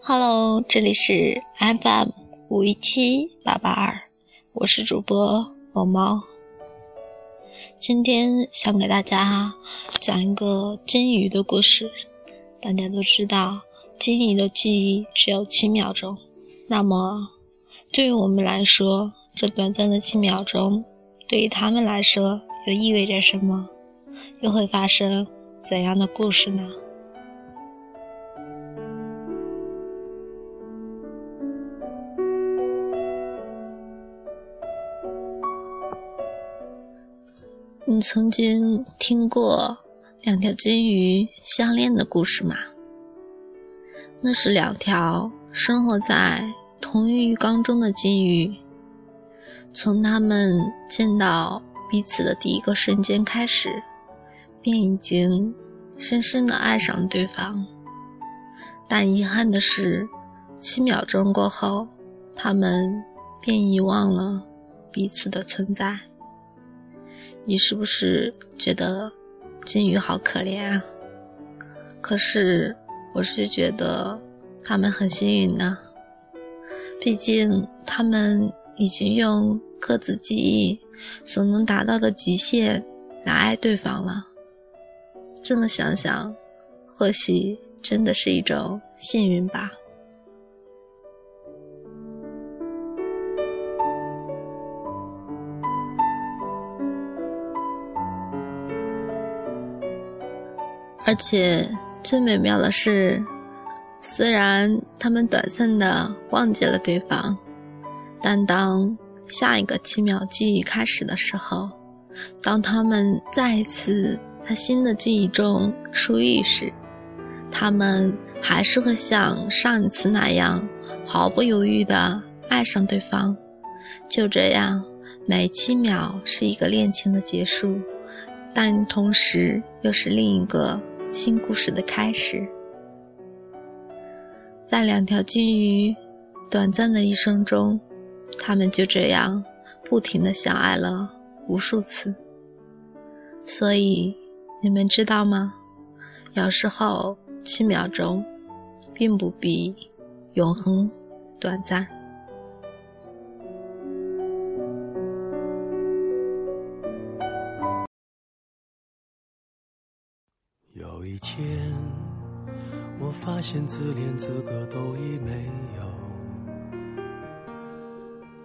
Hello，这里是 FM 五一七八八二，我是主播猫猫。今天想给大家讲一个金鱼的故事。大家都知道，金鱼的记忆只有七秒钟。那么，对于我们来说，这短暂的七秒钟，对于他们来说又意味着什么？又会发生怎样的故事呢？你曾经听过两条金鱼相恋的故事吗？那是两条生活在同一鱼缸中的金鱼，从它们见到彼此的第一个瞬间开始，便已经深深的爱上了对方。但遗憾的是，七秒钟过后，他们便遗忘了彼此的存在。你是不是觉得金鱼好可怜啊？可是我是觉得他们很幸运呢，毕竟他们已经用各自记忆所能达到的极限来爱对方了。这么想想，或许真的是一种幸运吧。而且最美妙的是，虽然他们短暂的忘记了对方，但当下一个七秒记忆开始的时候，当他们再次在新的记忆中初遇时，他们还是会像上一次那样毫不犹豫的爱上对方。就这样，每七秒是一个恋情的结束，但同时又是另一个。新故事的开始，在两条金鱼短暂的一生中，他们就这样不停的相爱了无数次。所以，你们知道吗？有时候七秒钟，并不比永恒短暂。有一天，我发现自怜资格都已没有，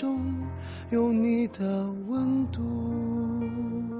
中。有你的温度。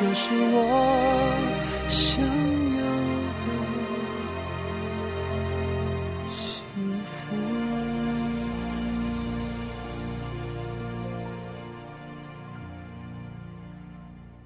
这是我想